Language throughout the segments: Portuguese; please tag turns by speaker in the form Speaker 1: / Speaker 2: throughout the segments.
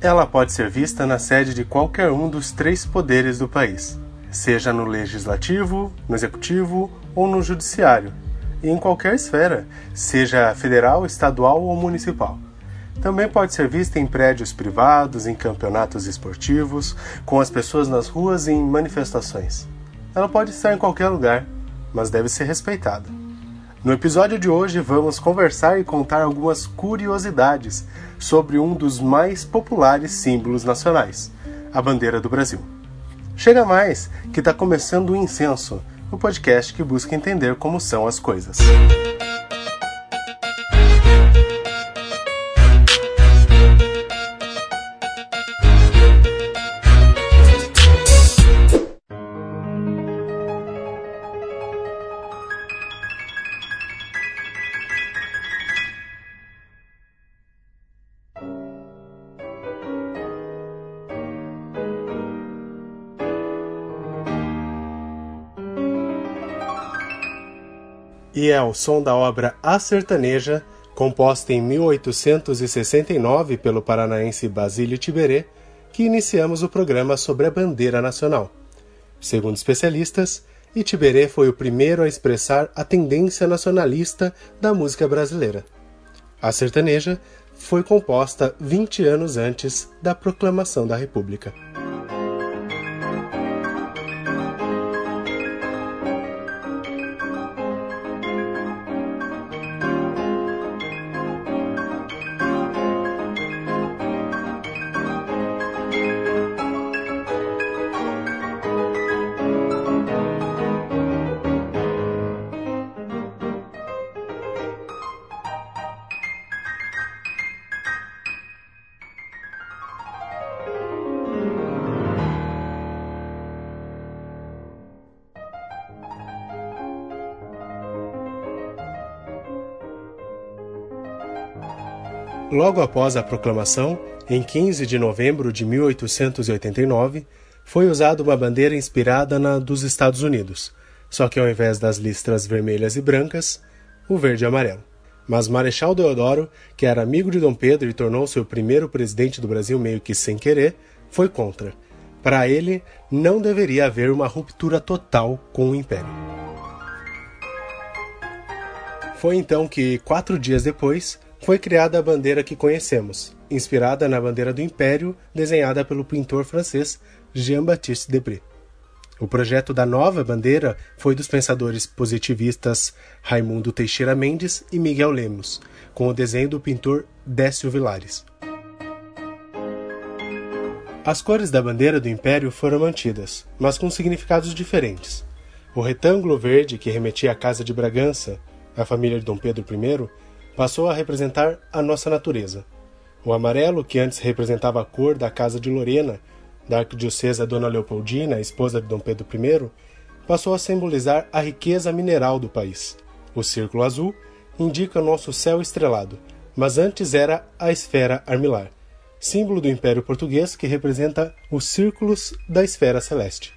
Speaker 1: Ela pode ser vista na sede de qualquer um dos três poderes do país, seja no legislativo, no executivo ou no judiciário, e em qualquer esfera, seja federal, estadual ou municipal. Também pode ser vista em prédios privados, em campeonatos esportivos, com as pessoas nas ruas e em manifestações. Ela pode estar em qualquer lugar, mas deve ser respeitada. No episódio de hoje, vamos conversar e contar algumas curiosidades sobre um dos mais populares símbolos nacionais, a bandeira do Brasil. Chega mais, que está começando o Incenso, o podcast que busca entender como são as coisas. É ao som da obra A Sertaneja, composta em 1869 pelo paranaense Basílio Tiberê, que iniciamos o programa sobre a bandeira nacional. Segundo especialistas, Itiberê foi o primeiro a expressar a tendência nacionalista da música brasileira. A sertaneja foi composta 20 anos antes da proclamação da República. Logo após a proclamação, em 15 de novembro de 1889, foi usada uma bandeira inspirada na dos Estados Unidos, só que ao invés das listras vermelhas e brancas, o verde e amarelo. Mas Marechal Deodoro, que era amigo de Dom Pedro e tornou-se o primeiro presidente do Brasil meio que sem querer, foi contra. Para ele, não deveria haver uma ruptura total com o Império. Foi então que, quatro dias depois, foi criada a bandeira que conhecemos, inspirada na bandeira do Império desenhada pelo pintor francês Jean-Baptiste Debré. O projeto da nova bandeira foi dos pensadores positivistas Raimundo Teixeira Mendes e Miguel Lemos, com o desenho do pintor Décio Vilares. As cores da bandeira do Império foram mantidas, mas com significados diferentes. O retângulo verde, que remetia à Casa de Bragança, a família de Dom Pedro I, passou a representar a nossa natureza. O amarelo, que antes representava a cor da casa de Lorena, da arquidiocesa Dona Leopoldina, esposa de Dom Pedro I, passou a simbolizar a riqueza mineral do país. O círculo azul indica nosso céu estrelado, mas antes era a esfera armilar, símbolo do Império Português que representa os círculos da esfera celeste.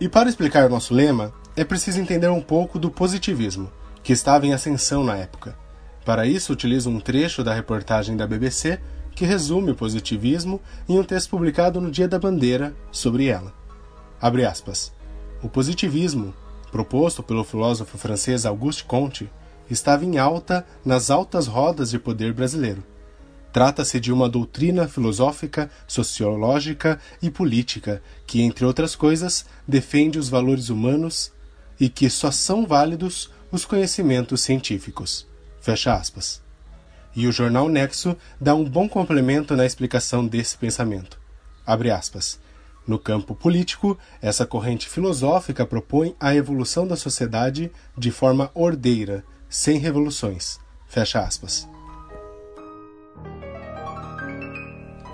Speaker 1: E para explicar o nosso lema, é preciso entender um pouco do positivismo, que estava em ascensão na época. Para isso, utilizo um trecho da reportagem da BBC que resume o positivismo em um texto publicado no Dia da Bandeira sobre ela. Abre aspas. O positivismo, proposto pelo filósofo francês Auguste Comte, estava em alta nas altas rodas de poder brasileiro Trata-se de uma doutrina filosófica, sociológica e política que, entre outras coisas, defende os valores humanos e que só são válidos os conhecimentos científicos. Fecha aspas. E o jornal Nexo dá um bom complemento na explicação desse pensamento. Abre aspas. No campo político, essa corrente filosófica propõe a evolução da sociedade de forma ordeira, sem revoluções. Fecha aspas.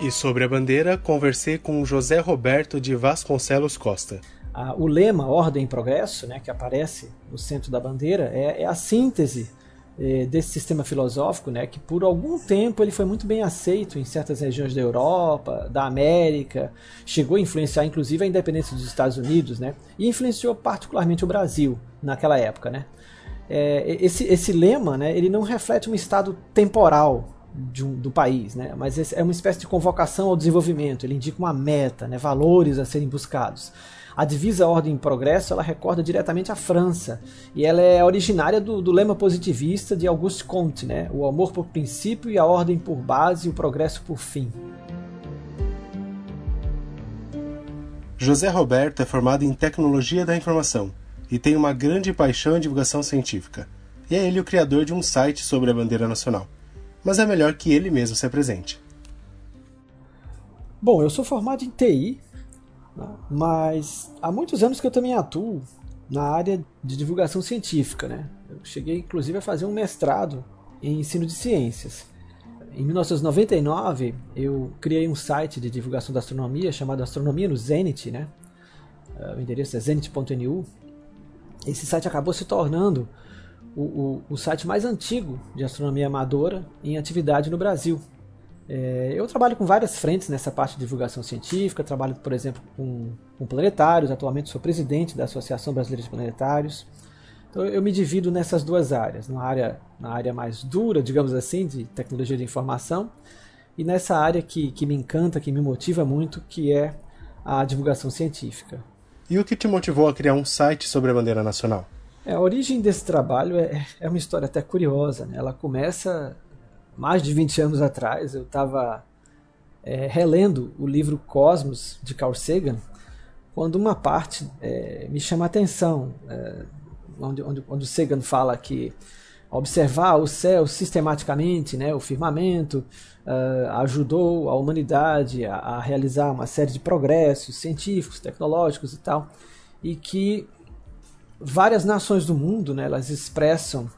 Speaker 1: E sobre a bandeira, conversei com José Roberto de Vasconcelos Costa.
Speaker 2: Ah, o lema Ordem e Progresso, né, que aparece no centro da bandeira, é, é a síntese é, desse sistema filosófico, né, que por algum tempo ele foi muito bem aceito em certas regiões da Europa, da América, chegou a influenciar inclusive a independência dos Estados Unidos, né, e influenciou particularmente o Brasil naquela época, né. é, esse, esse lema, né, ele não reflete um estado temporal um, do país, né, mas é uma espécie de convocação ao desenvolvimento. Ele indica uma meta, né, valores a serem buscados. A divisa Ordem e Progresso ela recorda diretamente a França e ela é originária do, do lema positivista de Auguste Comte, né? o amor por princípio e a ordem por base e o progresso por fim.
Speaker 1: José Roberto é formado em Tecnologia da Informação e tem uma grande paixão em divulgação científica. E é ele o criador de um site sobre a bandeira nacional. Mas é melhor que ele mesmo se apresente.
Speaker 2: Bom, eu sou formado em TI mas há muitos anos que eu também atuo na área de divulgação científica. Né? Eu cheguei inclusive a fazer um mestrado em ensino de ciências. Em 1999, eu criei um site de divulgação da astronomia chamado Astronomia no Zenit. Né? O endereço é zenit.nu. Esse site acabou se tornando o, o, o site mais antigo de astronomia amadora em atividade no Brasil. É, eu trabalho com várias frentes nessa parte de divulgação científica, trabalho, por exemplo, com, com planetários, atualmente sou presidente da Associação Brasileira de Planetários. Então eu me divido nessas duas áreas, na área, na área mais dura, digamos assim, de tecnologia de informação, e nessa área que, que me encanta, que me motiva muito, que é a divulgação científica.
Speaker 1: E o que te motivou a criar um site sobre a bandeira nacional?
Speaker 2: É, a origem desse trabalho é, é uma história até curiosa. Né? Ela começa mais de 20 anos atrás, eu estava é, relendo o livro Cosmos, de Carl Sagan, quando uma parte é, me chama a atenção, é, onde, onde, onde o Sagan fala que observar o céu sistematicamente, né, o firmamento, uh, ajudou a humanidade a, a, realizar uma série de progressos científicos, tecnológicos e tal, e que várias nações do mundo, né, elas expressam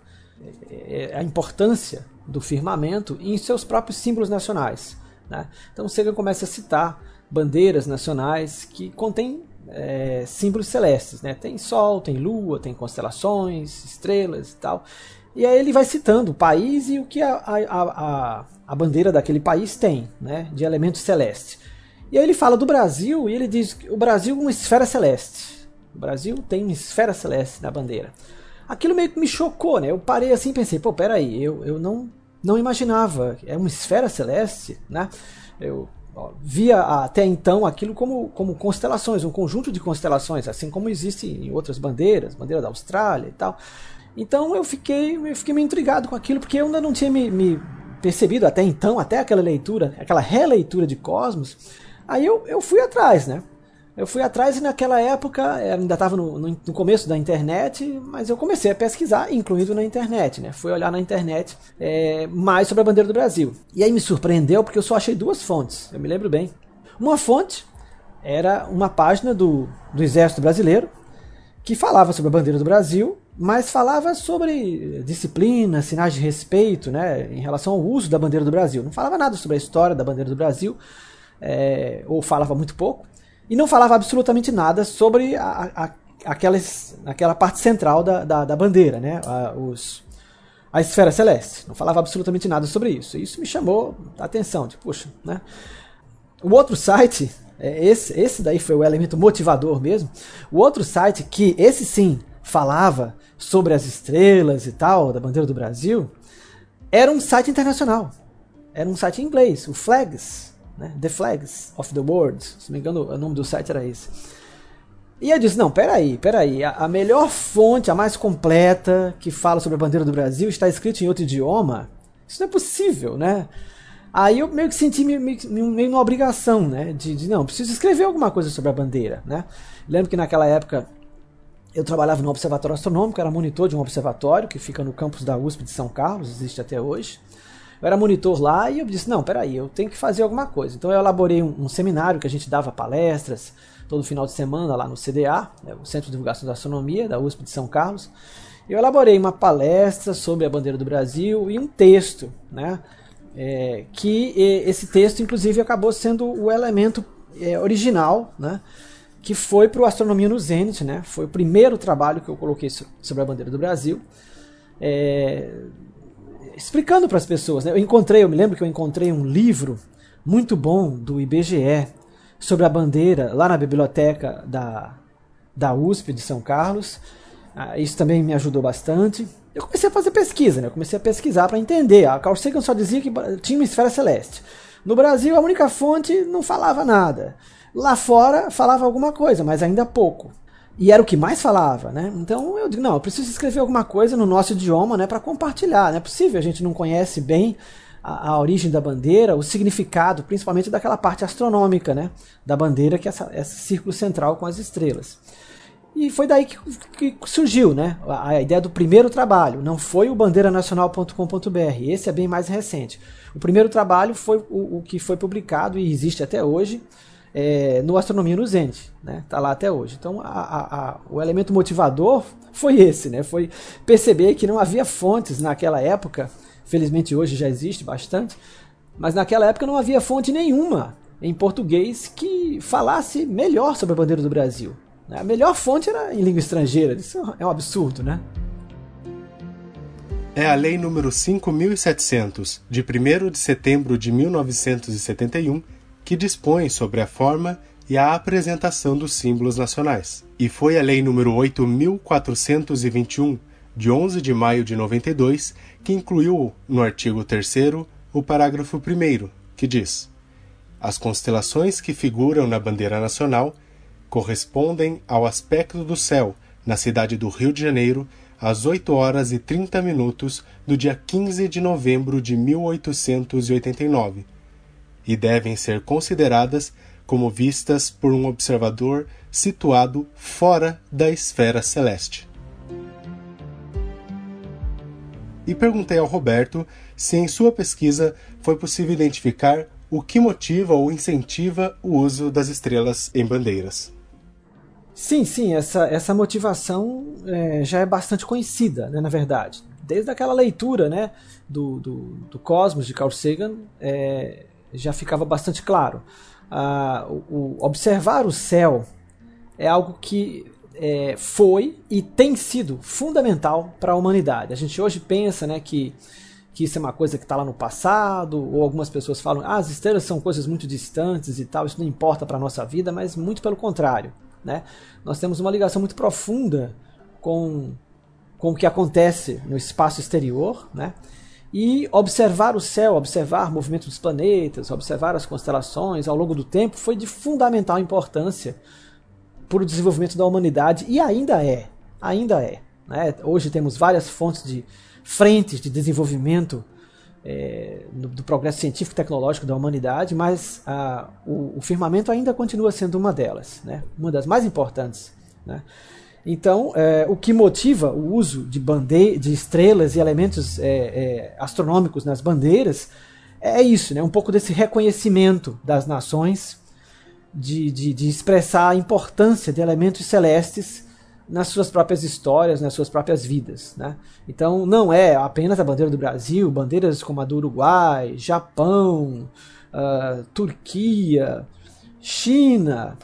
Speaker 2: é, a importância do firmamento em seus próprios símbolos nacionais. Né? Então Sagan começa a citar bandeiras nacionais que contêm é, símbolos celestes. Né? Tem sol, tem lua, tem constelações, estrelas e tal. E aí ele vai citando o país e o que a, a, a, a bandeira daquele país tem né? de elementos celestes. E aí ele fala do Brasil e ele diz que o Brasil é uma esfera celeste. O Brasil tem esfera celeste na bandeira aquilo meio que me chocou, né? Eu parei assim e pensei, pô, peraí, eu, eu não, não imaginava, é uma esfera celeste, né? Eu ó, via até então aquilo como, como constelações, um conjunto de constelações, assim como existe em outras bandeiras, bandeira da Austrália e tal. Então eu fiquei, eu fiquei meio intrigado com aquilo, porque eu ainda não tinha me, me percebido até então, até aquela leitura, aquela releitura de Cosmos. Aí eu, eu fui atrás, né? Eu fui atrás e naquela época, eh, ainda estava no, no, no, começo da internet, mas eu comecei a pesquisar, incluído na internet, né? Fui olhar na internet é, mais sobre a bandeira do Brasil. E aí me surpreendeu porque eu só achei duas fontes, eu me lembro bem. Uma fonte era uma página do, do Exército Brasileiro que falava sobre a bandeira do Brasil, mas falava sobre disciplina, sinais de respeito, né, em relação ao uso da bandeira do Brasil. Não falava nada sobre a história da bandeira do Brasil, é, ou falava muito pouco e não falava absolutamente nada sobre a, a, aquelas, aquela parte central da, da, da bandeira, né? A, os, a esfera celeste. Não falava absolutamente nada sobre isso. Isso me chamou a atenção. Tipo, puxa, né? O outro site, é, esse, esse daí foi o elemento motivador mesmo. O outro site que esse sim falava sobre as estrelas e tal da bandeira do Brasil era um site internacional. Era um site em inglês, o Flags né? The Flags of the World, se não me engano o nome do site era esse. E eu disse, não, peraí, peraí, a, a melhor fonte, a mais completa, que fala sobre a bandeira do Brasil, está escrita em outro idioma? Isso não é possível, né? Aí eu meio que senti meio, meio uma obrigação, né? De, de, não, preciso escrever alguma coisa sobre a bandeira, né? Lembro que naquela época eu trabalhava no Observatório Astronômico, era monitor de um observatório que fica no campus da USP de São Carlos, existe até hoje. Eu era monitor lá e eu disse, não, peraí, eu tenho que fazer alguma coisa. Então eu elaborei um, um seminário que a gente dava palestras todo final de semana lá no CDA, né, o Centro de Divulgação da Astronomia, da USP de São Carlos. Eu elaborei uma palestra sobre a bandeira do Brasil e um texto, né? É, que esse texto, inclusive, acabou sendo o elemento é, original, né? Que foi para o Astronomia no Zenit, né? Foi o primeiro trabalho que eu coloquei sobre a bandeira do Brasil. É, explicando para as pessoas. Né? Eu encontrei, eu me lembro que eu encontrei um livro muito bom do IBGE sobre a bandeira lá na biblioteca da, da USP de São Carlos. Ah, isso também me ajudou bastante. Eu comecei a fazer pesquisa, né? Eu comecei a pesquisar para entender. A Carl Sagan só dizia que tinha uma esfera celeste. No Brasil, a única fonte não falava nada. Lá fora, falava alguma coisa, mas ainda pouco. E era o que mais falava, né? Então eu digo, não, eu preciso escrever alguma coisa no nosso idioma, né, para compartilhar. Não é possível, a gente não conhece bem a, a, origem da bandeira, o significado, principalmente daquela parte astronômica, né, da bandeira, que é essa, esse círculo central com as estrelas. E foi daí que, que surgiu né, a, a, ideia do primeiro trabalho. Não foi o bandeiranacional.com.br, esse é bem mais recente. O primeiro trabalho foi o, o que foi publicado e existe até hoje é, no Astronomia no Zenit, né? Tá lá até hoje. Então, a, a, o elemento motivador foi esse, né? Foi perceber que não havia fontes naquela época. Felizmente hoje já existe bastante, mas naquela época não havia fonte nenhuma em português que falasse melhor sobre a bandeira do Brasil. A melhor fonte era em língua estrangeira. Isso é um absurdo, né?
Speaker 1: É a Lei número 5700, de 1 de setembro de 1971, que dispõe sobre a forma e a apresentação dos símbolos nacionais. E foi a Lei número 8421, de 11 de maio de 92, que incluiu no artigo 3 o parágrafo 1 que diz: As constelações que figuram na bandeira nacional correspondem ao aspecto do céu na cidade do Rio de Janeiro às 8 horas e 30 minutos do dia 15 de novembro de 1889 e devem ser consideradas como vistas por um observador situado fora da esfera celeste. E perguntei ao Roberto se em sua pesquisa foi possível identificar o que motiva ou incentiva o uso das estrelas em bandeiras.
Speaker 2: Sim, sim, essa, essa motivação é, já é bastante conhecida, né, na verdade. Desde aquela leitura né, do, do, do Cosmos de Carl Sagan, é, já ficava bastante claro. Ah, o, o, observar o céu é algo que é, foi e tem sido fundamental para a humanidade. A gente hoje pensa né, que, que isso é uma coisa que está lá no passado, ou algumas pessoas falam ah, as estrelas são coisas muito distantes e tal, isso não importa para a nossa vida, mas muito pelo contrário. Né? Nós temos uma ligação muito profunda com, com o que acontece no espaço exterior, né? E observar o céu, observar o movimento dos planetas, observar as constelações ao longo do tempo foi de fundamental importância para o desenvolvimento da humanidade e ainda é, ainda é. Né? Hoje temos várias fontes de frentes de desenvolvimento é, do, do, progresso científico e tecnológico da humanidade, mas a, o, o, firmamento ainda continua sendo uma delas, né? uma das mais importantes. Né? Então, é, o que motiva o uso de, bande de estrelas e elementos é, é, astronômicos nas bandeiras é isso, né? um pouco desse reconhecimento das nações, de, de, de expressar a importância de elementos celestes nas suas próprias histórias, nas suas próprias vidas. Né? Então não é apenas a bandeira do Brasil, bandeiras como a do Uruguai, Japão, uh, Turquia, China,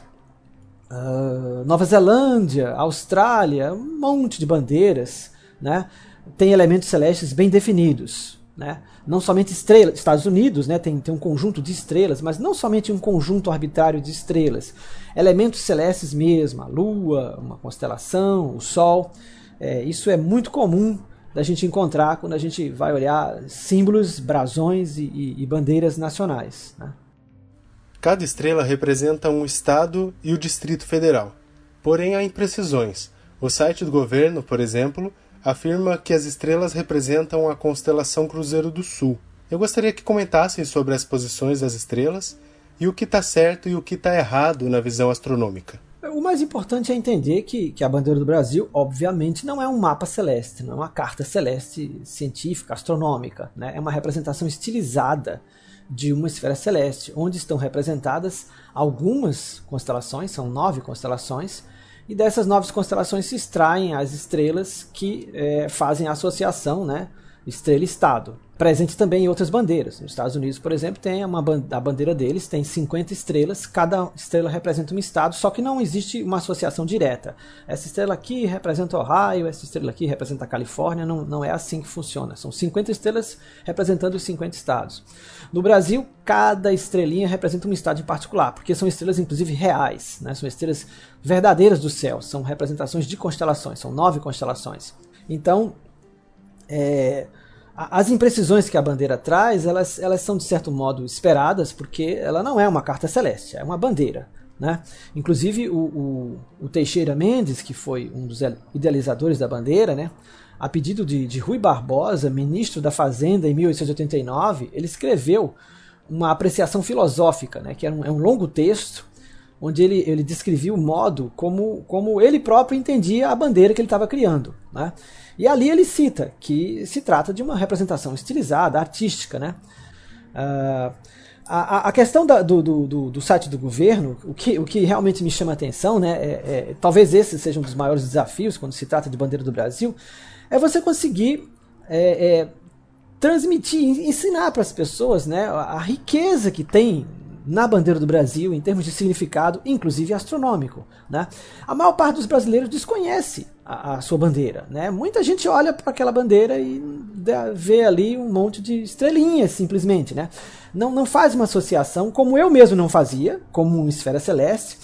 Speaker 2: uh, Nova Zelândia, Austrália, um monte de bandeiras, né? tem elementos celestes bem definidos. Né? Não somente estrelas, Estados Unidos né, tem, tem um conjunto de estrelas, mas não somente um conjunto arbitrário de estrelas, elementos celestes mesmo, a Lua, uma constelação, o Sol. É, isso é muito comum da gente encontrar quando a gente vai olhar símbolos, brasões e, e, e bandeiras nacionais. Né?
Speaker 1: Cada estrela representa um estado e o Distrito Federal. Porém, há imprecisões. O site do governo, por exemplo, afirma que as estrelas representam a constelação Cruzeiro do Sul. Eu gostaria que comentassem sobre as posições das estrelas e o que está certo e o que está errado na visão astronômica.
Speaker 2: O mais importante é entender que, que a bandeira do Brasil, obviamente, não é um mapa celeste, não é uma carta celeste científica, astronômica. Né? É uma representação estilizada de uma esfera celeste, onde estão representadas algumas constelações, são nove constelações, e dessas nove constelações se extraem as estrelas que é, fazem a associação né, estrela-estado presente também em outras bandeiras. Nos Estados Unidos, por exemplo, tem uma, a bandeira deles tem 50 estrelas, cada estrela representa um estado, só que não existe uma associação direta. Essa estrela aqui representa Ohio, essa estrela aqui representa a Califórnia, não, não é assim que funciona. São 50 estrelas representando os 50 estados. No Brasil, cada estrelinha representa um estado em particular, porque são estrelas inclusive reais, né? são estrelas verdadeiras do céu, são representações de constelações, são nove constelações. Então, é, as imprecisões que a bandeira traz, elas, elas são de certo modo esperadas, porque ela não é uma carta celeste, é uma bandeira. Né? Inclusive o, o, o Teixeira Mendes, que foi um dos idealizadores da bandeira, né? a pedido de, de Rui Barbosa, ministro da Fazenda em 1889, ele escreveu uma apreciação filosófica, né? que é um, é um longo texto, onde ele, ele descrevia o modo como, como ele próprio entendia a bandeira que ele estava criando. Né? E ali ele cita que se trata de uma representação estilizada, artística. Né? Uh, a, a, questão da, do, do, do, site do governo, o que, o que realmente me chama a atenção, né, é, é, talvez esse seja um dos maiores desafios quando se trata de bandeira do Brasil, é você conseguir é, é transmitir, ensinar para as pessoas né, a riqueza que tem na bandeira do Brasil em termos de significado, inclusive astronômico. Né? A maior parte dos brasileiros desconhece a, a sua bandeira. Né? Muita gente olha para aquela bandeira e vê ali um monte de estrelinhas, simplesmente. Né? Não, não faz uma associação, como eu mesmo não fazia, como uma esfera celeste,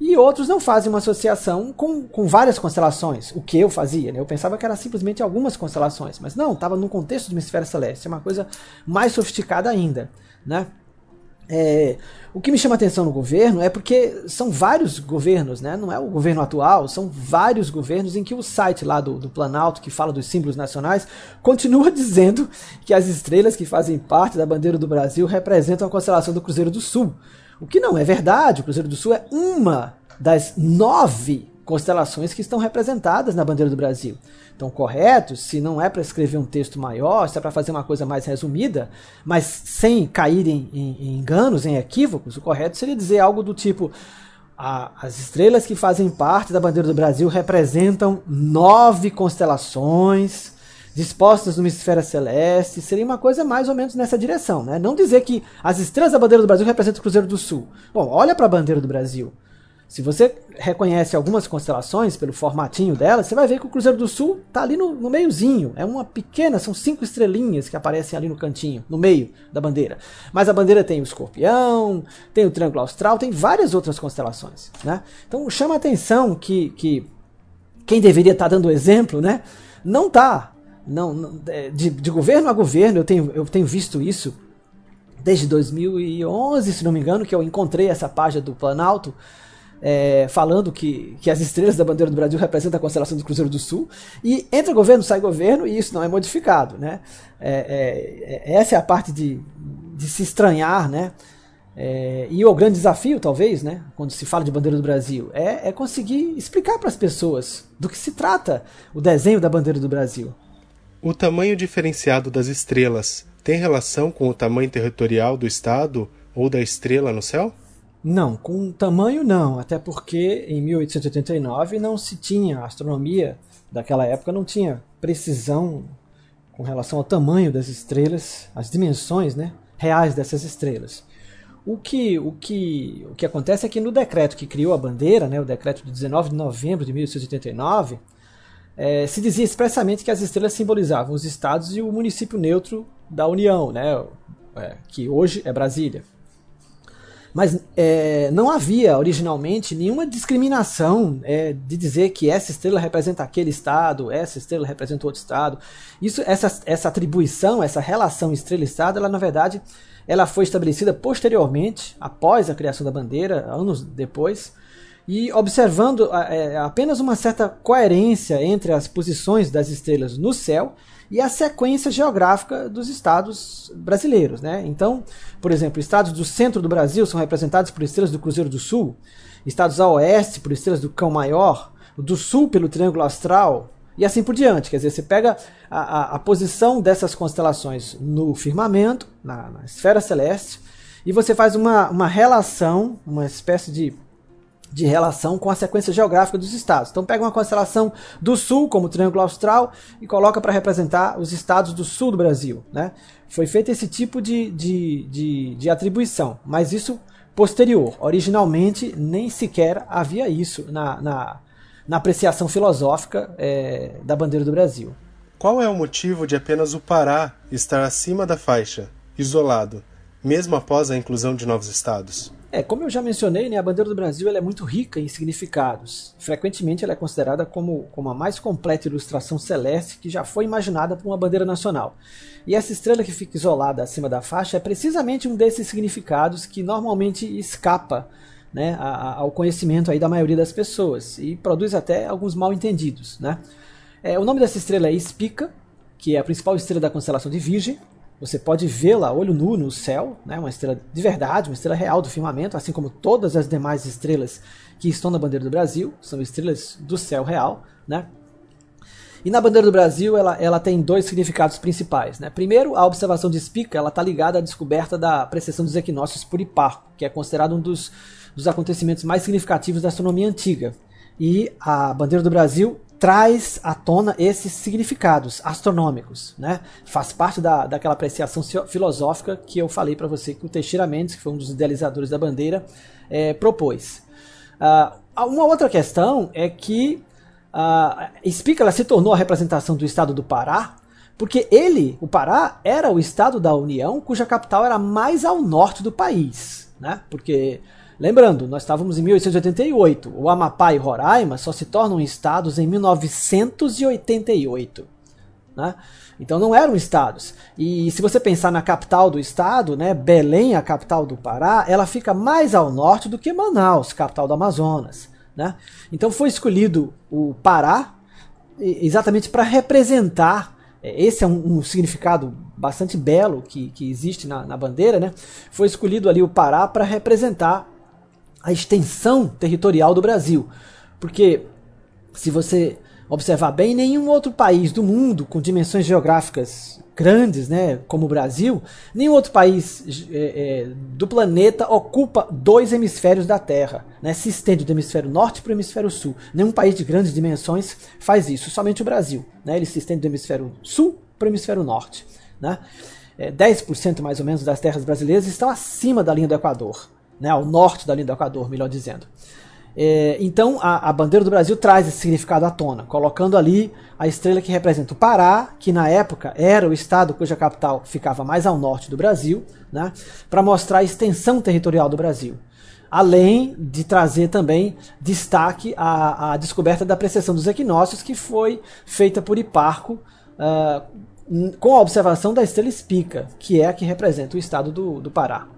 Speaker 2: e outros não fazem uma associação com, com várias constelações, o que eu fazia. Né? Eu pensava que era simplesmente algumas constelações, mas não, estava no contexto de uma esfera celeste, é uma coisa mais sofisticada ainda. Né? É, o que me chama atenção no governo é porque são vários governos, né? não é o governo atual, são vários governos em que o site lá do, do Planalto, que fala dos símbolos nacionais, continua dizendo que as estrelas que fazem parte da bandeira do Brasil representam a constelação do Cruzeiro do Sul. O que não é verdade, o Cruzeiro do Sul é uma das nove constelações que estão representadas na bandeira do Brasil. Então, correto, se não é para escrever um texto maior, se é para fazer uma coisa mais resumida, mas sem cair em, em, em enganos, em equívocos, o correto seria dizer algo do tipo: a, as estrelas que fazem parte da bandeira do Brasil representam nove constelações dispostas numa esfera celeste, seria uma coisa mais ou menos nessa direção, né? Não dizer que as estrelas da bandeira do Brasil representam o Cruzeiro do Sul. Bom, olha para a bandeira do Brasil. Se você reconhece algumas constelações pelo formatinho dela, você vai ver que o Cruzeiro do Sul está ali no, no, meiozinho. É uma pequena, são cinco estrelinhas que aparecem ali no cantinho, no meio da bandeira. Mas a bandeira tem o escorpião, tem o triângulo austral, tem várias outras constelações. Né? Então chama a atenção que, que quem deveria estar tá dando exemplo, né, não está. Não, não é, de, de, governo a governo, eu tenho, eu tenho visto isso desde 2011, se não me engano, que eu encontrei essa página do Planalto é, falando que, que as estrelas da bandeira do Brasil representam a constelação do Cruzeiro do Sul, e entra governo, sai governo, e isso não é modificado. Né? É, é, é essa é a parte de, de se estranhar, né? É, e o grande desafio, talvez, né, quando se fala de bandeira do Brasil, é, é conseguir explicar para as pessoas do que se trata o desenho da bandeira do Brasil.
Speaker 1: O tamanho diferenciado das estrelas tem relação com o tamanho territorial do estado ou da estrela no céu?
Speaker 2: Não, com tamanho não, até porque em 1889 não se tinha, a astronomia daquela época não tinha precisão com relação ao tamanho das estrelas, as dimensões né, reais dessas estrelas. O que, o, que, o que acontece é que no decreto que criou a bandeira, né, o decreto de 19 de novembro de 1889, é, se dizia expressamente que as estrelas simbolizavam os estados e o município neutro da União, né, é, que hoje é Brasília. Mas é, não havia originalmente nenhuma discriminação é, de dizer que essa estrela representa aquele estado, essa estrela representa outro estado. Isso, essa, essa atribuição, essa relação estrela-estado, ela na verdade ela foi estabelecida posteriormente, após a criação da bandeira, anos depois, e observando é, apenas uma certa coerência entre as posições das estrelas no céu e a sequência geográfica dos estados brasileiros. Né? Então, por exemplo, estados do centro do Brasil são representados por estrelas do Cruzeiro do Sul, estados a oeste por estrelas do Cão Maior, do sul pelo Triângulo Astral, e assim por diante. Quer dizer, você pega a, a, a posição dessas constelações no firmamento, na, na, esfera celeste, e você faz uma, uma relação, uma espécie de, de relação com a sequência geográfica dos estados. Então pega uma constelação do sul, como o Triângulo Austral, e coloca para representar os estados do sul do Brasil. Né? Foi feito esse tipo de, de, de, de atribuição, mas isso posterior. Originalmente nem sequer havia isso na, na, na apreciação filosófica é, da bandeira do Brasil.
Speaker 1: Qual é o motivo de apenas o Pará estar acima da faixa, isolado, mesmo após a inclusão de novos estados?
Speaker 2: É, como eu já mencionei, né, a bandeira do Brasil é muito rica em significados. Frequentemente ela é considerada como, como a mais completa ilustração celeste que já foi imaginada por uma bandeira nacional. E essa estrela que fica isolada acima da faixa é precisamente um desses significados que normalmente escapa né, ao conhecimento aí da maioria das pessoas e produz até alguns mal entendidos. Né? É, o nome dessa estrela é Spica, que é a principal estrela da constelação de Virgem, você pode vê-la olho nu no céu, né, uma estrela de verdade, uma estrela real do firmamento, assim como todas as demais estrelas que estão na bandeira do Brasil, são estrelas do céu real. Né? E na bandeira do Brasil ela, ela tem dois significados principais. Né? Primeiro, a observação de Spica está ligada à descoberta da precessão dos equinócios por Hiparco, que é considerado um dos, dos acontecimentos mais significativos da astronomia antiga. E a bandeira do Brasil traz à tona esses significados astronômicos, né? Faz parte da, daquela apreciação filosófica que eu falei para você que o Teixeira Mendes, que foi um dos idealizadores da bandeira, é, propôs. Uh, uma outra questão é que uh, Spica se tornou a representação do estado do Pará porque ele, o Pará, era o estado da União cuja capital era mais ao norte do país, né? Porque Lembrando, nós estávamos em 1888. O Amapá e Roraima só se tornam estados em 1988. Né? Então não eram estados. E se você pensar na capital do estado, né, Belém, a capital do Pará, ela fica mais ao norte do que Manaus, capital do Amazonas. Né? Então foi escolhido o Pará exatamente para representar. É, esse é um, um, significado bastante belo que, que existe na, na bandeira. Né? Foi escolhido ali o Pará para representar a extensão territorial do Brasil. Porque, se você observar bem, nenhum outro país do mundo com dimensões geográficas grandes, né, como o Brasil, nenhum outro país é, é, do planeta ocupa dois hemisférios da Terra, né, se estende do hemisfério norte para o hemisfério sul. Nenhum país de grandes dimensões faz isso, somente o Brasil. Né, ele se estende do hemisfério sul para o hemisfério norte. Né. É, 10% mais ou menos das terras brasileiras estão acima da linha do Equador né, ao norte da linha do Equador, melhor dizendo. É, então a, a, bandeira do Brasil traz esse significado à tona, colocando ali a estrela que representa o Pará, que na época era o estado cuja capital ficava mais ao norte do Brasil, né, para mostrar a extensão territorial do Brasil. Além de trazer também destaque à, à descoberta da precessão dos equinócios, que foi feita por Hiparco uh, com a observação da estrela Espica, que é a que representa o estado do, do Pará.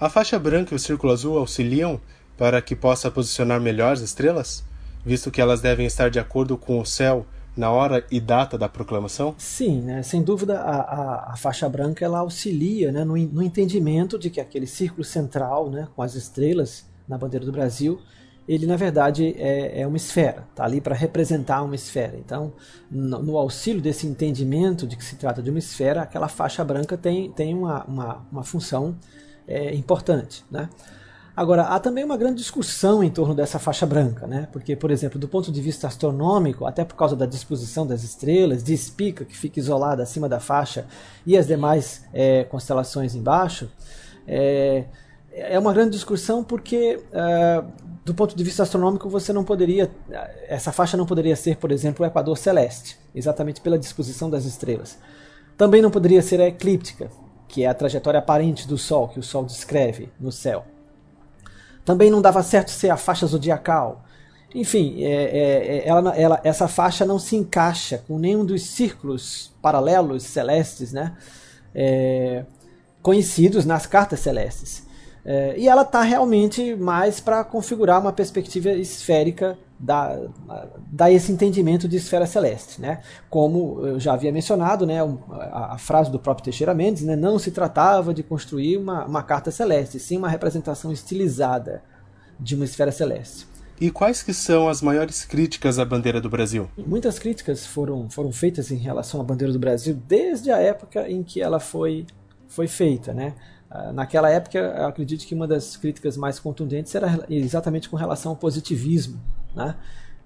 Speaker 1: A faixa branca e o círculo azul auxiliam para que possa posicionar melhor as estrelas, visto que elas devem estar de acordo com o céu na hora e data da proclamação?
Speaker 2: Sim, né? sem dúvida a, a, a, faixa branca ela auxilia né? no, no, entendimento de que aquele círculo central né? com as estrelas na bandeira do Brasil, ele na verdade é, é uma esfera, está ali para representar uma esfera. Então, no, no, auxílio desse entendimento de que se trata de uma esfera, aquela faixa branca tem, tem uma, uma, uma função é, importante. Né? Agora, há também uma grande discussão em torno dessa faixa branca, né? porque, por exemplo, do ponto de vista astronômico, até por causa da disposição das estrelas, de Spica, que fica isolada acima da faixa, e as demais é, constelações embaixo, é, é uma grande discussão porque, é, do ponto de vista astronômico, você não poderia, essa faixa não poderia ser, por exemplo, o Equador celeste, exatamente pela disposição das estrelas. Também não poderia ser a eclíptica, que é a trajetória aparente do Sol, que o Sol descreve no céu. Também não dava certo ser a faixa zodiacal. Enfim, é, é, é, ela, ela, essa faixa não se encaixa com nenhum dos círculos paralelos celestes né, é, conhecidos nas cartas celestes. É, e ela está realmente mais para configurar uma perspectiva esférica dá, dá esse entendimento de esfera celeste. Né? Como eu já havia mencionado, né, a, a frase do próprio Teixeira Mendes, né, não se tratava de construir uma, uma carta celeste, sim uma representação estilizada de uma esfera celeste.
Speaker 1: E quais que são as maiores críticas à bandeira do Brasil?
Speaker 2: Muitas críticas foram, foram feitas em relação à bandeira do Brasil desde a época em que ela foi, foi feita. Né? Ah, naquela época, eu acredito que uma das críticas mais contundentes era exatamente com relação ao positivismo, né?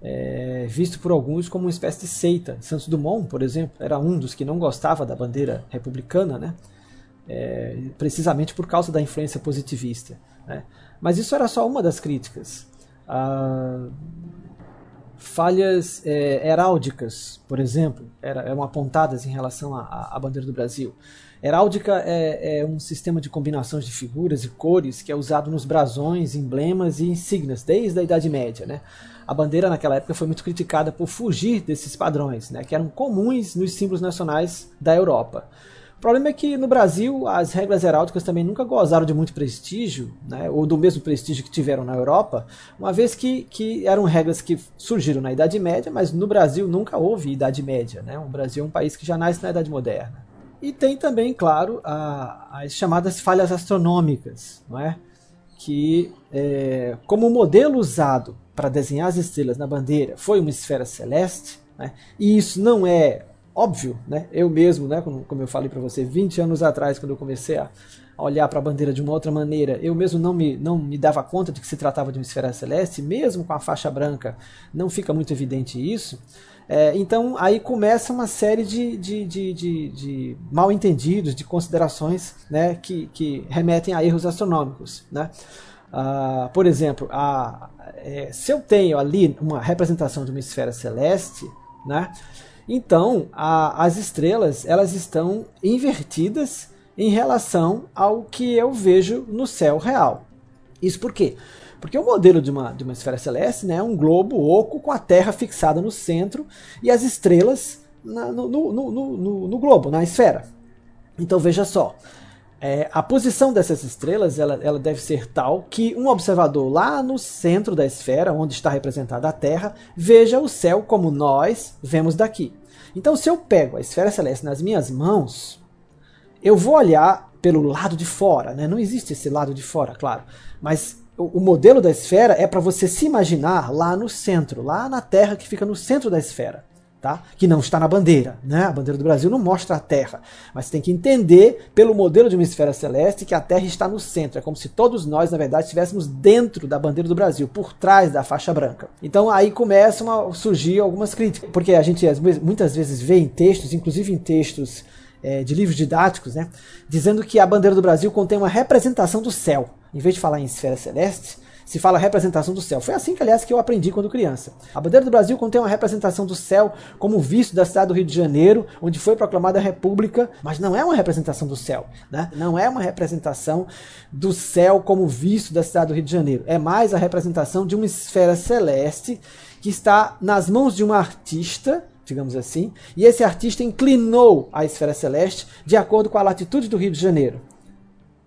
Speaker 2: é, visto por alguns como uma espécie de seita. Santos Dumont, por exemplo, era um dos que não gostava da bandeira republicana, né? É, precisamente por causa da influência positivista. Né? Mas isso era só uma das críticas. Ah, falhas é, heráldicas, por exemplo, eram apontadas em relação à, à bandeira do Brasil. Heráldica é, é, um sistema de combinações de figuras e cores que é usado nos brasões, emblemas e insígnias desde a Idade Média. Né? A bandeira naquela época foi muito criticada por fugir desses padrões, né, que eram comuns nos símbolos nacionais da Europa. O problema é que no Brasil as regras heráldicas também nunca gozaram de muito prestígio, né, ou do mesmo prestígio que tiveram na Europa, uma vez que, que eram regras que surgiram na Idade Média, mas no Brasil nunca houve Idade Média. Né, o Brasil é um país que já nasce na Idade Moderna. E tem também, claro, a, as chamadas falhas astronômicas, não é? que, é, como modelo usado para desenhar as estrelas na bandeira foi uma esfera celeste, né? e isso não é óbvio, né? eu mesmo, né, como, como eu falei para você, 20 anos atrás, quando eu comecei a, olhar para a bandeira de uma outra maneira, eu mesmo não me, não me dava conta de que se tratava de uma esfera celeste, mesmo com a faixa branca, não fica muito evidente isso. É, então aí começa uma série de, de, de, de, de mal entendidos, de considerações né, que, que remetem a erros astronômicos. Né? Uh, por exemplo, a, é, se eu tenho ali uma representação de uma esfera celeste, né, então a, as estrelas elas estão invertidas em relação ao que eu vejo no céu real. Isso por quê? Porque o modelo de uma, de uma esfera celeste né, é um globo oco com a Terra fixada no centro e as estrelas na, no, no, no, no, globo, na esfera. Então veja só, é, a posição dessas estrelas ela, ela deve ser tal que um observador lá no centro da esfera, onde está representada a Terra, veja o céu como nós vemos daqui. Então, se eu pego a esfera celeste nas minhas mãos, eu vou olhar pelo lado de fora. Né? Não existe esse lado de fora, claro. Mas o, o modelo da esfera é para você se imaginar lá no centro, lá na Terra que fica no centro da esfera tá? que não está na bandeira. Né? A bandeira do Brasil não mostra a Terra, mas tem que entender pelo modelo de uma esfera celeste que a Terra está no centro. É como se todos nós, na verdade, estivéssemos dentro da bandeira do Brasil, por trás da faixa branca. Então aí começam a surgir algumas críticas, porque a gente muitas vezes vê em textos, inclusive em textos é, de livros didáticos, né, dizendo que a bandeira do Brasil contém uma representação do céu. Em vez de falar em esfera celeste, se fala representação do céu. Foi assim que, aliás, que eu aprendi quando criança. A bandeira do Brasil contém uma representação do céu como visto da cidade do Rio de Janeiro, onde foi proclamada a República, mas não é uma representação do céu. Né? Não é uma representação do céu como visto da cidade do Rio de Janeiro. É mais a representação de uma esfera celeste que está nas mãos de um artista digamos assim, e esse artista inclinou a esfera celeste de acordo com a latitude do Rio de Janeiro.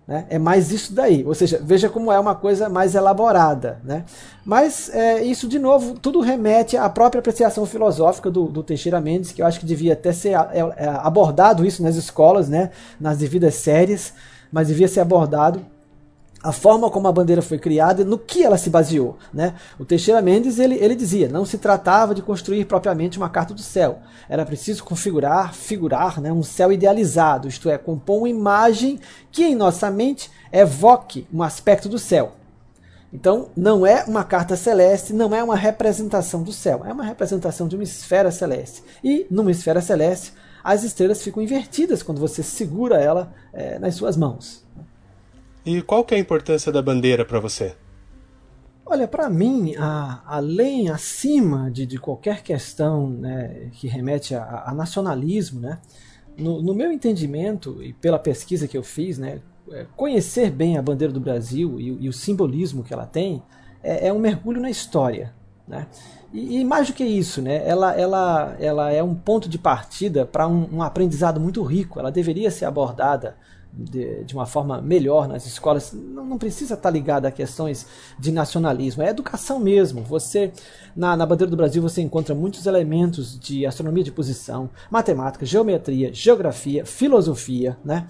Speaker 2: Né? É mais isso daí. Ou seja, veja como é uma coisa mais elaborada. Né? Mas é, isso, de novo, tudo remete à própria apreciação filosófica do, do Teixeira Mendes, que eu acho que devia até ser é, é, abordado isso nas escolas, né? nas devidas séries, mas devia ser abordado a forma como a bandeira foi criada, no que ela se baseou. Né? O Teixeira Mendes ele, ele dizia, não se tratava de construir propriamente uma carta do céu, era preciso configurar, figurar né, um céu idealizado, isto é, compor uma imagem que em nossa mente evoque um aspecto do céu. Então, não é uma carta celeste, não é uma representação do céu, é uma representação de uma esfera celeste. E numa esfera celeste, as estrelas ficam invertidas quando você segura ela é, nas suas mãos.
Speaker 1: E qual que é a importância da bandeira para você?
Speaker 2: Olha, para mim, a, além, acima de, de qualquer questão né, que remete a, a nacionalismo, né, no, no, meu entendimento e pela pesquisa que eu fiz, né, é, conhecer bem a bandeira do Brasil e, e o simbolismo que ela tem é, é, um mergulho na história. Né? E, e, mais do que isso, né, ela, ela, ela é um ponto de partida para um, um aprendizado muito rico. Ela deveria ser abordada de, de, uma forma melhor nas escolas. Não, não, precisa estar ligado a questões de nacionalismo, é educação mesmo. Você na, na bandeira do Brasil você encontra muitos elementos de astronomia de posição, matemática, geometria, geografia, filosofia, né?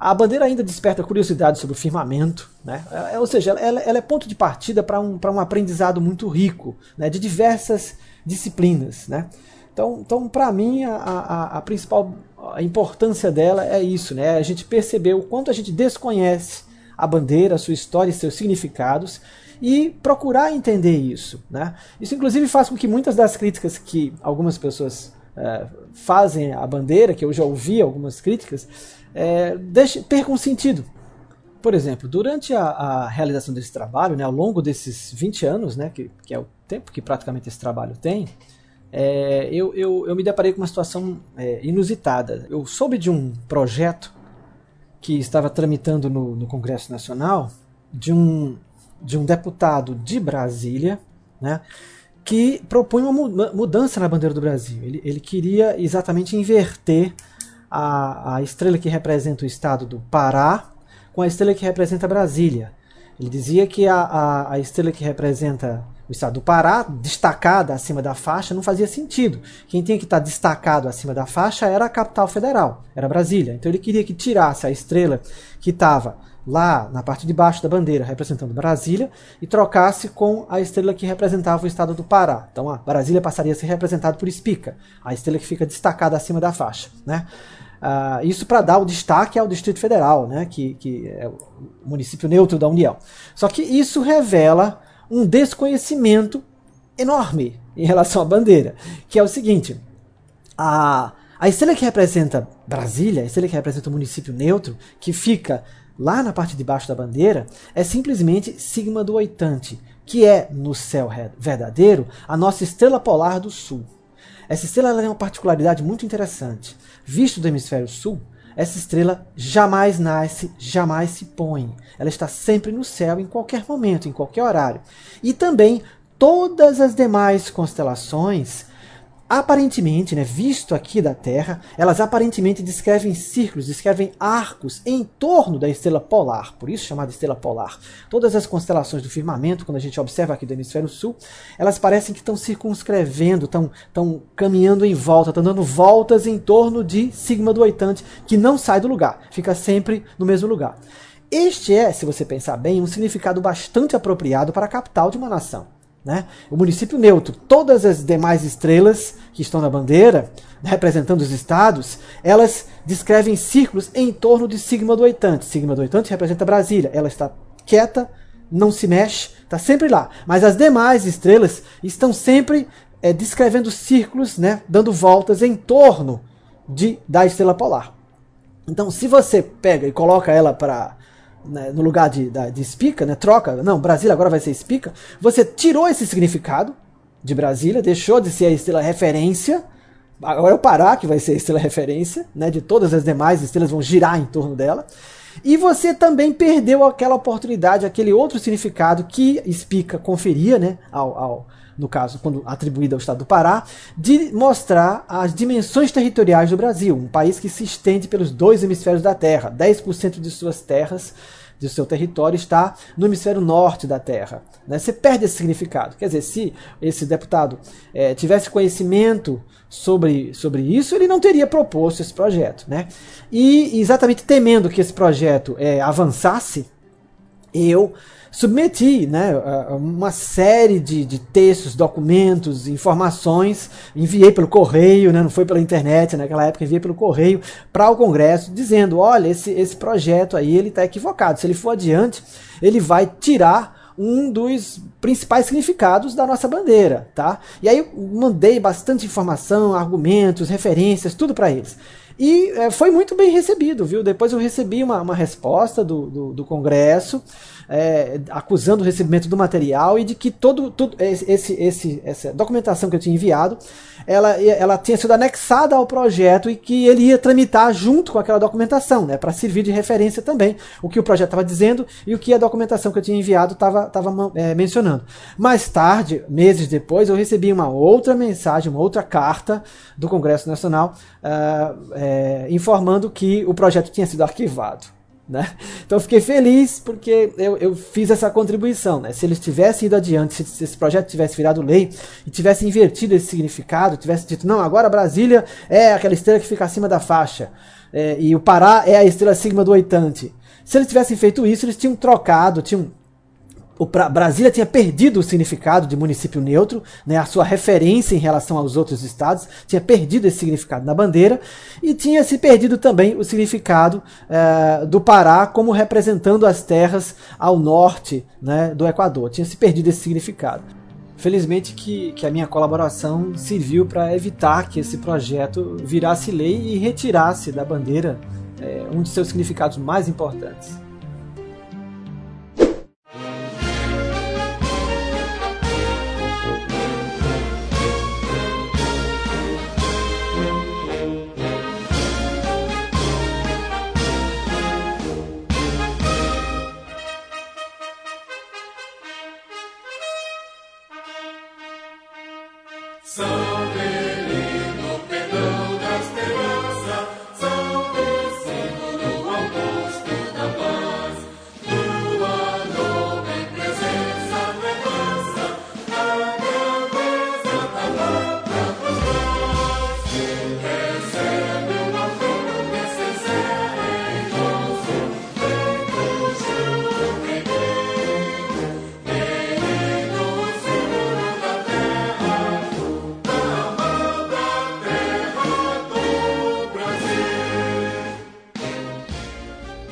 Speaker 2: A bandeira ainda desperta curiosidade sobre o firmamento, né? É, ou seja, ela, ela é ponto de partida para um, um aprendizado muito rico, né? de diversas disciplinas. Né? Então, então para mim, a, a, a, principal a importância dela é isso, né? A gente percebeu o quanto a gente desconhece a bandeira, a sua história e seus significados e procurar entender isso. Né? Isso, inclusive, faz com que muitas das críticas que algumas pessoas é, fazem à bandeira, que eu já ouvi algumas críticas, é, deixe, percam sentido. Por exemplo, durante a, a, realização desse trabalho, né, ao longo desses 20 anos, né, que, que é o tempo que praticamente esse trabalho tem, é, eu, eu, eu, me deparei com uma situação é, inusitada. Eu soube de um projeto que estava tramitando no, no Congresso Nacional de um, de um deputado de Brasília, né, que propõe uma mudança na bandeira do Brasil. Ele, ele queria exatamente inverter a, a estrela que representa o estado do Pará com a estrela que representa Brasília. Ele dizia que a, a, a estrela que representa o estado do Pará, destacada acima da faixa, não fazia sentido. Quem tinha que estar destacado acima da faixa era a capital federal, era Brasília. Então ele queria que tirasse a estrela que estava lá na parte de baixo da bandeira, representando Brasília, e trocasse com a estrela que representava o estado do Pará. Então a Brasília passaria a ser representada por Espica, a estrela que fica destacada acima da faixa. Né? Uh, isso para dar o destaque ao Distrito Federal, né? que, que é o município neutro da União. Só que isso revela um desconhecimento enorme em relação à bandeira, que é o seguinte: a, a estrela que representa Brasília, a estrela que representa o município neutro, que fica lá na parte de baixo da bandeira, é simplesmente sigma do oitante, que é, no céu verdadeiro, a nossa estrela polar do sul. Essa estrela tem uma particularidade muito interessante. Visto do hemisfério sul, essa estrela jamais nasce, jamais se põe. Ela está sempre no céu em qualquer momento, em qualquer horário. E também todas as demais constelações aparentemente, né, visto aqui da Terra, elas aparentemente descrevem círculos, descrevem arcos em torno da estrela polar, por isso chamada estrela polar. Todas as constelações do firmamento, quando a gente observa aqui do hemisfério sul, elas parecem que estão circunscrevendo, estão, estão caminhando em volta, estão dando voltas em torno de sigma do oitante, que não sai do lugar, fica sempre no mesmo lugar. Este é, se você pensar bem, um significado bastante apropriado para a capital de uma nação. Né? O município neutro, todas as demais estrelas que estão na bandeira, representando os estados, elas descrevem círculos em torno de sigma do oitante. Sigma do oitante representa Brasília. Ela está quieta, não se mexe, está sempre lá. Mas as demais estrelas estão sempre é, descrevendo círculos, né, dando voltas em torno de, da estrela polar. Então, se você pega e coloca ela para né, no lugar de, de Spica, né, troca, não, Brasília agora vai ser Spica, você tirou esse significado de Brasília, deixou de ser a estrela referência, agora é o Pará que vai ser a estrela referência, né, de todas as demais estrelas vão girar em torno dela, e você também perdeu aquela oportunidade, aquele outro significado que Spica conferia né, ao, ao no caso, quando atribuída ao estado do Pará, de mostrar as dimensões territoriais do Brasil, um país que se estende pelos dois hemisférios da Terra. 10% de suas terras de seu território está no hemisfério norte da Terra. Né? Você perde esse significado. Quer dizer, se esse deputado é, tivesse conhecimento sobre, sobre isso, ele não teria proposto esse projeto. Né? E exatamente temendo que esse projeto é, avançasse, eu submeti né, uma série de, de textos, documentos, informações, enviei pelo correio, né, não foi pela internet naquela época, enviei pelo correio para o Congresso, dizendo: olha, esse, esse projeto aí ele está equivocado. Se ele for adiante, ele vai tirar um dos principais significados da nossa bandeira, tá? E aí mandei bastante informação, argumentos, referências, tudo para eles. E é, foi muito bem recebido, viu? Depois eu recebi uma, uma resposta do, do, do Congresso é, acusando o recebimento do material e de que todo, todo esse, esse, essa documentação que eu tinha enviado, ela, ela tinha sido anexada ao projeto e que ele ia tramitar junto com aquela documentação, né, para servir de referência também o que o projeto estava dizendo e o que a documentação que eu tinha enviado estava é, mencionando. Mais tarde, meses depois, eu recebi uma outra mensagem, uma outra carta do Congresso Nacional uh, é, informando que o projeto tinha sido arquivado. Né? Então fiquei feliz porque eu, eu fiz essa contribuição. Né? Se eles tivessem ido adiante, se, se esse projeto tivesse virado lei e tivesse invertido esse significado, tivesse dito, não, agora Brasília é aquela estrela que fica acima da faixa é, e o Pará é a estrela sigma do oitante. Se eles tivessem feito isso, eles tinham trocado, tinham o Brasília tinha perdido o significado de município neutro, né, a sua referência em relação aos outros estados, tinha perdido esse significado na bandeira, e tinha se perdido também o significado é, do Pará como representando as terras ao norte né, do Equador. Tinha se perdido esse significado. Felizmente que, que a minha colaboração serviu para evitar que esse projeto virasse lei e retirasse da bandeira é, um de seus significados mais importantes.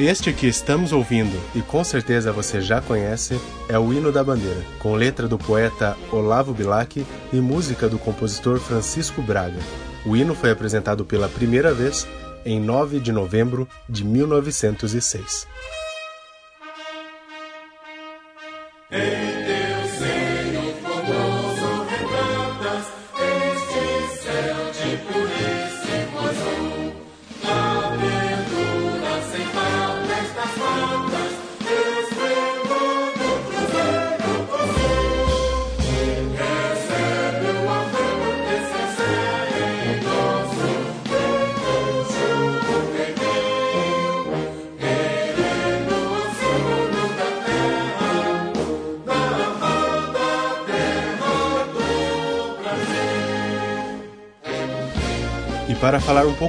Speaker 1: Este que estamos ouvindo, e com certeza você já conhece, é o Hino da Bandeira, com letra do poeta Olavo Bilac e música do compositor Francisco Braga. O hino foi apresentado pela primeira vez em 9 de novembro de 1906. para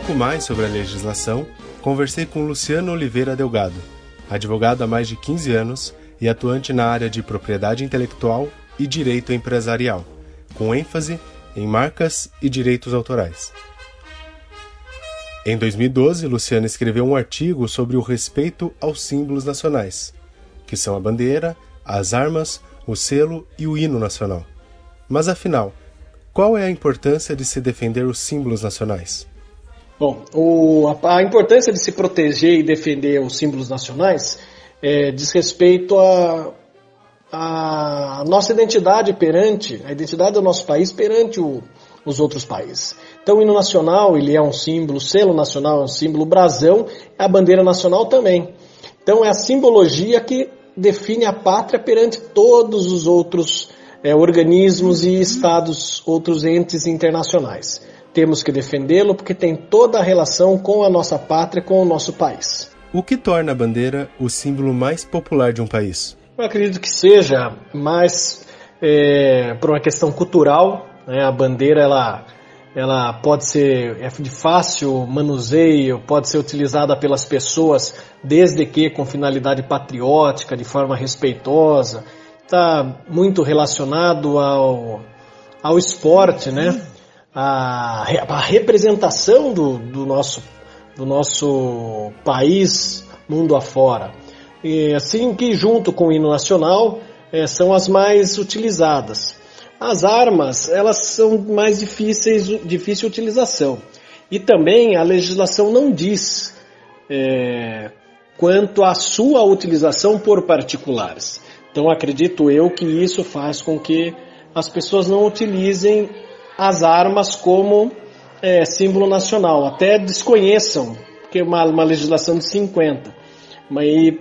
Speaker 1: pouco mais sobre a legislação, conversei com Luciano Oliveira Delgado, advogado há mais de 15 anos e atuante na área de propriedade intelectual e direito empresarial, com ênfase em marcas e direitos autorais. Em 2012, Luciano escreveu um artigo sobre o respeito aos símbolos nacionais, que são a bandeira, as armas, o selo e o hino nacional. Mas afinal, qual é a importância de se defender os símbolos nacionais?
Speaker 3: Bom, o, a, a, importância de se proteger e defender os símbolos nacionais é, diz respeito a nossa identidade perante, a identidade do nosso país perante o, os outros países. Então o hino nacional ele é um símbolo, o selo nacional é um símbolo, o brasão é a bandeira nacional também. Então é a simbologia que define a pátria perante todos os outros é, organismos e estados, outros entes internacionais. Temos que defendê-lo porque tem toda a relação com a nossa pátria, com o nosso país.
Speaker 1: O que torna a bandeira o símbolo mais popular de um país?
Speaker 3: Eu acredito que seja mais é, por uma questão cultural. Né? A bandeira ela, ela pode ser é de fácil manuseio, pode ser utilizada pelas pessoas desde que com finalidade patriótica, de forma respeitosa está muito relacionado ao, ao esporte, né? A, a representação do, do, nosso, do nosso país mundo afora. E assim que junto com o hino nacional é, são as mais utilizadas. As armas, elas são mais difíceis, difícil utilização. E também a legislação não diz é, quanto à sua utilização por particulares. Então acredito eu que isso faz com que as pessoas não utilizem as armas como é, símbolo nacional, até desconheçam, porque é uma, uma legislação de 50, mas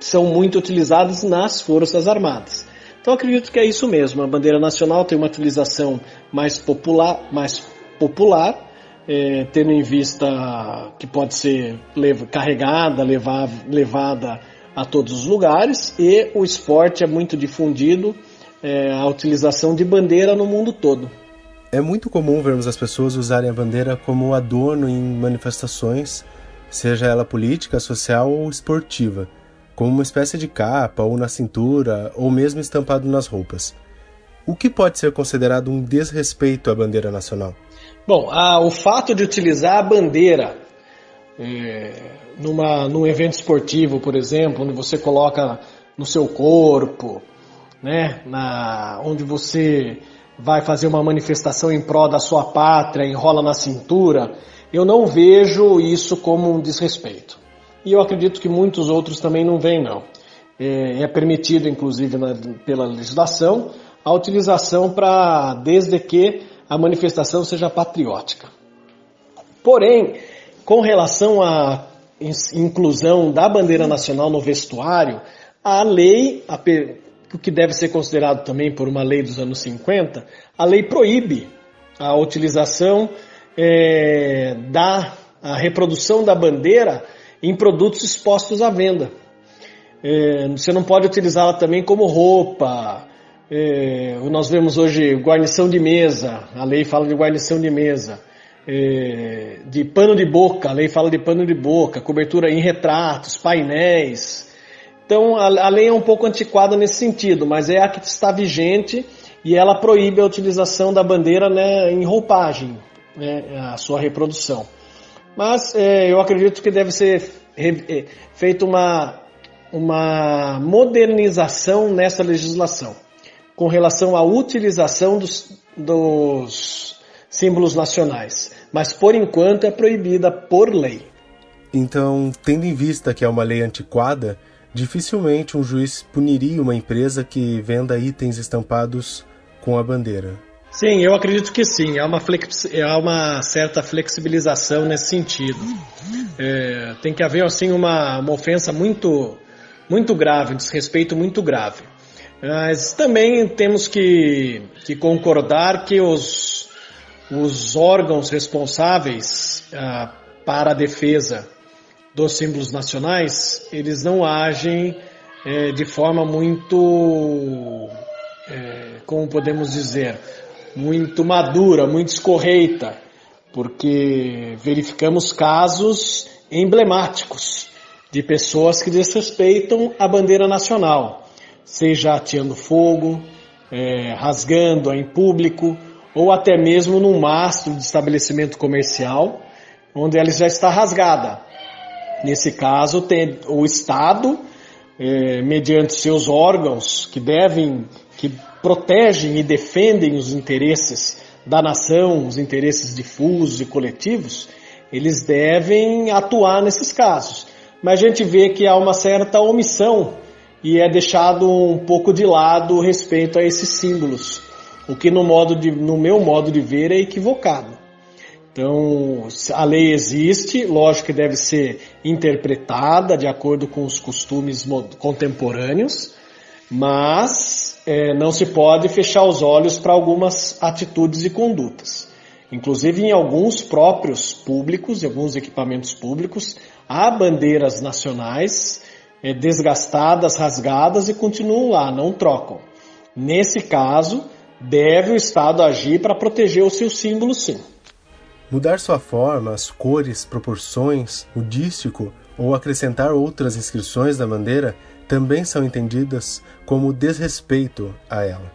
Speaker 3: são muito utilizadas nas Forças Armadas. Então acredito que é isso mesmo. A bandeira nacional tem uma utilização mais popular, mais popular, é, tendo em vista que pode ser carregada, levar, levada a todos os lugares e o esporte é muito difundido, é, a utilização de bandeira no mundo todo.
Speaker 1: É muito comum vermos as pessoas usarem a bandeira como adorno em manifestações, seja ela política, social ou esportiva. como uma espécie de capa ou na cintura ou mesmo estampado nas roupas. O que pode ser considerado um desrespeito à bandeira nacional?
Speaker 3: Bom, a, o fato de utilizar a bandeira é, numa, num evento esportivo, por exemplo, onde você coloca no seu corpo, né, na, onde você vai fazer uma manifestação em prol da sua pátria, enrola na cintura, eu não vejo isso como um desrespeito. E eu acredito que muitos outros também não veem, não. É, é permitido, inclusive, na, pela legislação, a utilização para, desde que a manifestação seja patriótica. Porém, com relação à inclusão da bandeira nacional no vestuário, a lei, o que deve ser considerado também por uma lei dos anos 50, a lei proíbe a utilização é, da a reprodução da bandeira em produtos expostos à venda. É, você não pode utilizá-la também como roupa. É, nós vemos hoje guarnição de mesa, a lei fala de guarnição de mesa. É, de pano de boca, a lei fala de pano de boca, cobertura em retratos, painéis. Então a, a lei é um pouco antiquada nesse sentido, mas é a que está vigente e ela proíbe a utilização da bandeira né, em roupagem, né, a sua reprodução. Mas é, eu acredito que deve ser é, feita uma, uma modernização nessa legislação com relação à utilização dos, dos símbolos nacionais. Mas por enquanto é proibida por lei.
Speaker 1: Então, tendo em vista que é uma lei antiquada, dificilmente um juiz puniria uma empresa que venda itens estampados com a bandeira.
Speaker 3: Sim, eu acredito que sim. Há uma, há uma certa flexibilização nesse sentido. É, tem que haver assim uma, uma ofensa muito, muito grave, um desrespeito muito grave. Mas também temos que, que concordar que os, os órgãos responsáveis ah, para a defesa dos símbolos nacionais, eles não agem é, de forma muito, é, como podemos dizer, muito madura, muito escorreita, porque verificamos casos emblemáticos de pessoas que desrespeitam a bandeira nacional, seja ateando fogo, é, rasgando-a em público, ou até mesmo num mastro de estabelecimento comercial, onde ela já está rasgada. Nesse caso, tem o Estado, é, mediante seus órgãos que devem, que protegem e defendem os interesses da nação, os interesses difusos e coletivos, eles devem atuar nesses casos. Mas a gente vê que há uma certa omissão e é deixado um pouco de lado respeito a esses símbolos, o que no, modo de, no meu modo de ver é equivocado. Então, a lei existe, lógico que deve ser interpretada de acordo com os costumes contemporâneos, mas é, não se pode fechar os olhos para algumas atitudes e condutas. Inclusive em alguns próprios públicos, em alguns equipamentos públicos, há bandeiras nacionais é, desgastadas, rasgadas e continuam lá, não trocam. Nesse caso, deve o Estado agir para proteger o seu símbolo, sim.
Speaker 1: Mudar sua forma, as cores, proporções, o dístico ou acrescentar outras inscrições da bandeira também são entendidas como desrespeito a ela.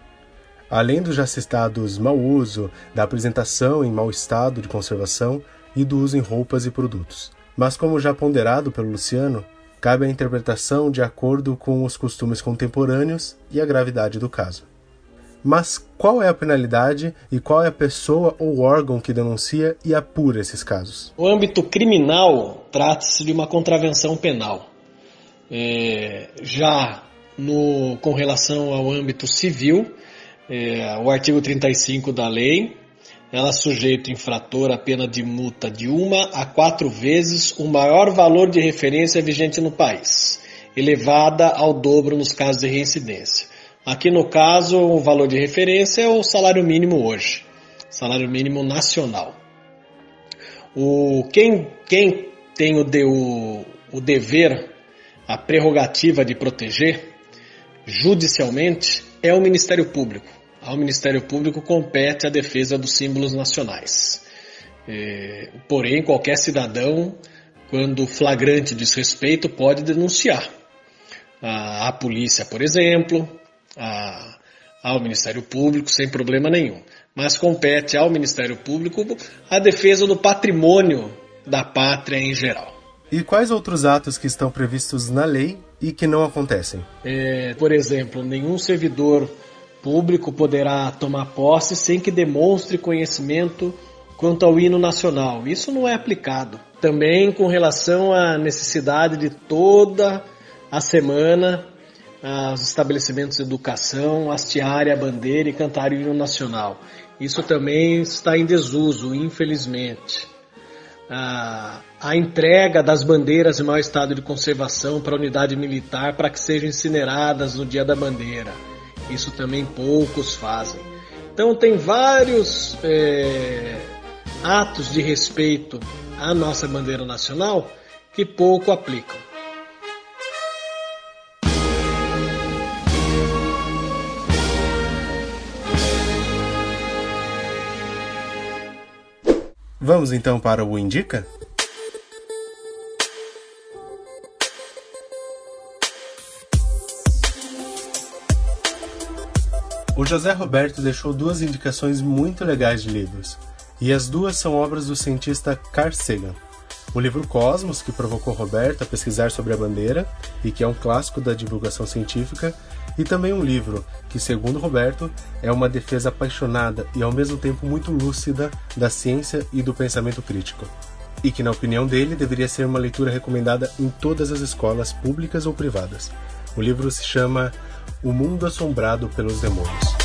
Speaker 1: Além dos já citados mau uso, da apresentação em mau estado de conservação e do uso em roupas e produtos. Mas, como já ponderado pelo Luciano, cabe a interpretação de acordo com os costumes contemporâneos e a gravidade do caso. Mas qual é a penalidade e qual é a pessoa ou órgão que denuncia e apura esses casos?
Speaker 3: O âmbito criminal trata-se de uma contravenção penal. É, já no, com relação ao âmbito civil, é, o artigo 35 da lei, ela sujeita o infrator a pena de multa de uma a quatro vezes o maior valor de referência vigente no país, elevada ao dobro nos casos de reincidência. Aqui no caso, o valor de referência é o salário mínimo hoje, salário mínimo nacional. O, quem, quem tem o, de, o, o dever a prerrogativa de proteger judicialmente é o Ministério Público. Ao Ministério Público compete a defesa dos símbolos nacionais. É, porém, qualquer cidadão, quando flagrante desrespeito, pode denunciar. à, à polícia, por exemplo, à, ao Ministério Público, sem problema nenhum. Mas compete ao Ministério Público a defesa do patrimônio da pátria em geral.
Speaker 1: E quais outros atos que estão previstos na lei e que não acontecem?
Speaker 3: É, por exemplo, nenhum servidor público poderá tomar posse sem que demonstre conhecimento quanto ao hino nacional. Isso não é aplicado. Também com relação à necessidade de toda a semana os estabelecimentos de educação hastearem a bandeira e cantar o hino nacional. Isso também está em desuso, infelizmente. A, a entrega das bandeiras em mau estado de conservação para a unidade militar para que sejam incineradas no dia da bandeira. Isso também poucos fazem. Então tem vários é, atos de respeito à nossa bandeira nacional que pouco aplicam.
Speaker 1: Vamos então para o Indica? O José Roberto deixou duas indicações muito legais de livros, e as duas são obras do cientista Carl Sagan. O livro Cosmos, que provocou Roberto a pesquisar sobre a bandeira e que é um clássico da divulgação científica, e também um livro que, segundo Roberto, é uma defesa apaixonada e ao mesmo tempo muito lúcida da ciência e do pensamento crítico. E que, na opinião dele, deveria ser uma leitura recomendada em todas as escolas públicas ou privadas. O livro se chama O Mundo Assombrado pelos Demônios.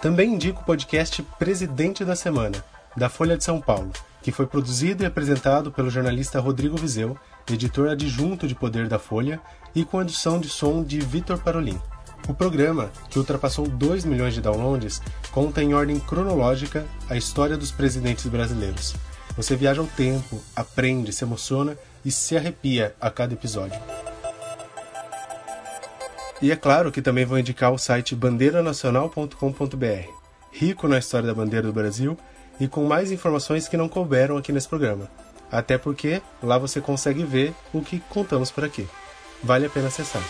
Speaker 1: Também indico o podcast Presidente da Semana, da Folha de São Paulo, que foi produzido e apresentado pelo jornalista Rodrigo Vizeu, editor adjunto de Poder da Folha, e com edição de som de Vitor Parolin. O programa, que ultrapassou 2 milhões de downloads, conta em ordem cronológica a história dos presidentes brasileiros. Você viaja ao tempo, aprende, se emociona e se arrepia a cada episódio. E é claro que também vou indicar o site bandeiranacional.com.br, rico na história da bandeira do Brasil e com mais informações que não couberam aqui nesse programa. Até porque lá você consegue ver o que contamos por aqui. Vale a pena acessar.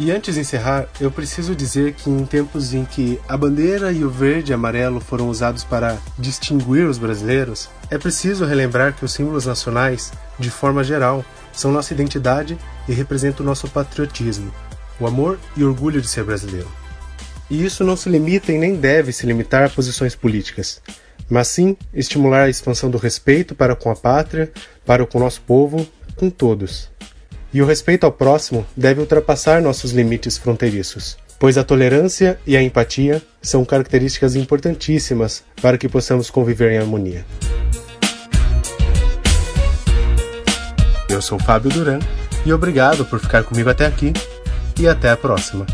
Speaker 1: E antes de encerrar, eu preciso dizer que em tempos em que a bandeira e o verde e amarelo foram usados para distinguir os brasileiros, é preciso relembrar que os símbolos nacionais, de forma geral, são nossa identidade e representam o nosso patriotismo, o amor e orgulho de ser brasileiro. E isso não se limita e nem deve se limitar a posições políticas, mas sim estimular a expansão do respeito para com a pátria, para com o nosso povo, com todos. E o respeito ao próximo deve ultrapassar nossos limites fronteiriços, pois a tolerância e a empatia são características importantíssimas para que possamos conviver em harmonia. Eu sou Fábio Duran e obrigado por ficar comigo até aqui e até a próxima.